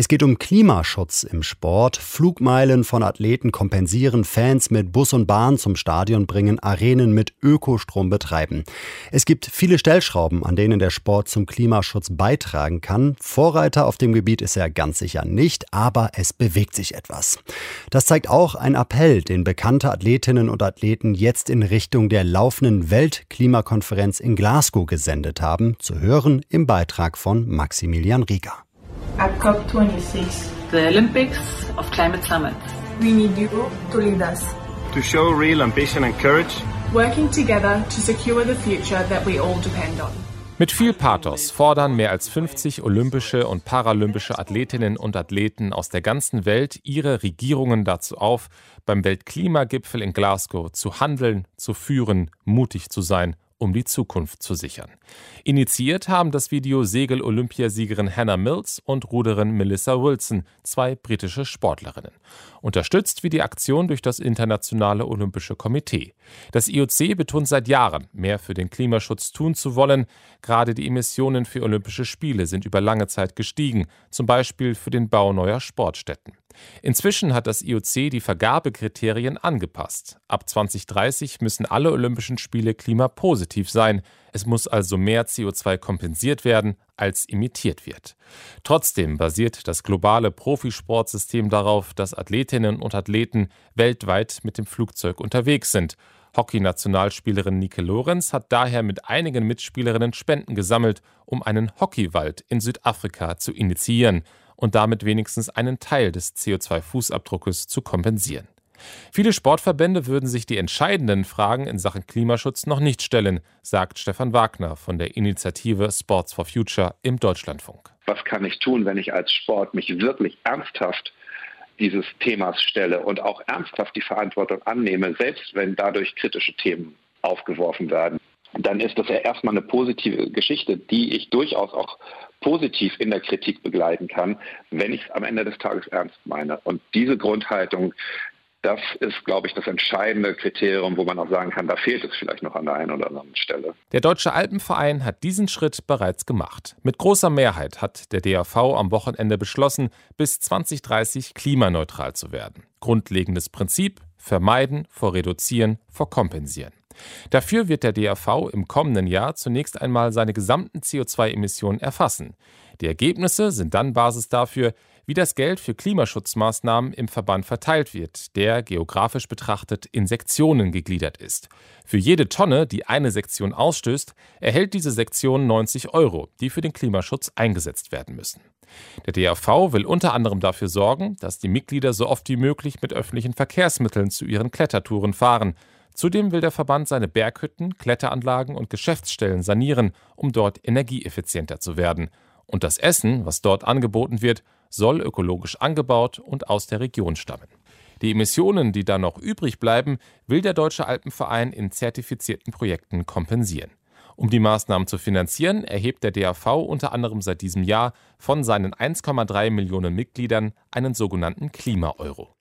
Es geht um Klimaschutz im Sport. Flugmeilen von Athleten kompensieren, Fans mit Bus und Bahn zum Stadion bringen, Arenen mit Ökostrom betreiben. Es gibt viele Stellschrauben, an denen der Sport zum Klimaschutz beitragen kann. Vorreiter auf dem Gebiet ist er ganz sicher nicht, aber es bewegt sich etwas. Das zeigt auch ein Appell, den bekannte Athletinnen und Athleten jetzt in Richtung der laufenden Weltklimakonferenz in Glasgow gesendet haben, zu hören im Beitrag von Maximilian Rieger. At COP26, the Olympics of climate summits. We need you to lead us. To show real ambition and courage. Working together to secure the future that we all depend on. Mit viel Pathos fordern mehr als 50 olympische und paralympische Athletinnen und Athleten aus der ganzen Welt ihre Regierungen dazu auf, beim Weltklimagipfel in Glasgow zu handeln, zu führen, mutig zu sein um die Zukunft zu sichern. Initiiert haben das Video Segel-Olympiasiegerin Hannah Mills und Ruderin Melissa Wilson, zwei britische Sportlerinnen. Unterstützt wie die Aktion durch das Internationale Olympische Komitee. Das IOC betont seit Jahren, mehr für den Klimaschutz tun zu wollen. Gerade die Emissionen für Olympische Spiele sind über lange Zeit gestiegen, zum Beispiel für den Bau neuer Sportstätten. Inzwischen hat das IOC die Vergabekriterien angepasst. Ab 2030 müssen alle Olympischen Spiele klimapositiv sein. Es muss also mehr CO2 kompensiert werden, als imitiert wird. Trotzdem basiert das globale Profisportsystem darauf, dass Athletinnen und Athleten weltweit mit dem Flugzeug unterwegs sind. Hockey-Nationalspielerin Nike Lorenz hat daher mit einigen Mitspielerinnen Spenden gesammelt, um einen Hockeywald in Südafrika zu initiieren und damit wenigstens einen Teil des CO2-Fußabdruckes zu kompensieren. Viele Sportverbände würden sich die entscheidenden Fragen in Sachen Klimaschutz noch nicht stellen, sagt Stefan Wagner von der Initiative Sports for Future im Deutschlandfunk. Was kann ich tun, wenn ich als Sport mich wirklich ernsthaft dieses Themas stelle und auch ernsthaft die Verantwortung annehme, selbst wenn dadurch kritische Themen aufgeworfen werden? Dann ist das ja erstmal eine positive Geschichte, die ich durchaus auch positiv in der Kritik begleiten kann, wenn ich es am Ende des Tages ernst meine. Und diese Grundhaltung, das ist, glaube ich, das entscheidende Kriterium, wo man auch sagen kann, da fehlt es vielleicht noch an der einen oder anderen Stelle. Der Deutsche Alpenverein hat diesen Schritt bereits gemacht. Mit großer Mehrheit hat der DAV am Wochenende beschlossen, bis 2030 klimaneutral zu werden. Grundlegendes Prinzip: vermeiden, vor reduzieren, vor kompensieren. Dafür wird der DAV im kommenden Jahr zunächst einmal seine gesamten CO2-Emissionen erfassen. Die Ergebnisse sind dann Basis dafür, wie das Geld für Klimaschutzmaßnahmen im Verband verteilt wird, der geografisch betrachtet in Sektionen gegliedert ist. Für jede Tonne, die eine Sektion ausstößt, erhält diese Sektion 90 Euro, die für den Klimaschutz eingesetzt werden müssen. Der DAV will unter anderem dafür sorgen, dass die Mitglieder so oft wie möglich mit öffentlichen Verkehrsmitteln zu ihren Klettertouren fahren. Zudem will der Verband seine Berghütten, Kletteranlagen und Geschäftsstellen sanieren, um dort energieeffizienter zu werden. Und das Essen, was dort angeboten wird, soll ökologisch angebaut und aus der Region stammen. Die Emissionen, die dann noch übrig bleiben, will der Deutsche Alpenverein in zertifizierten Projekten kompensieren. Um die Maßnahmen zu finanzieren, erhebt der DAV unter anderem seit diesem Jahr von seinen 1,3 Millionen Mitgliedern einen sogenannten Klima-Euro.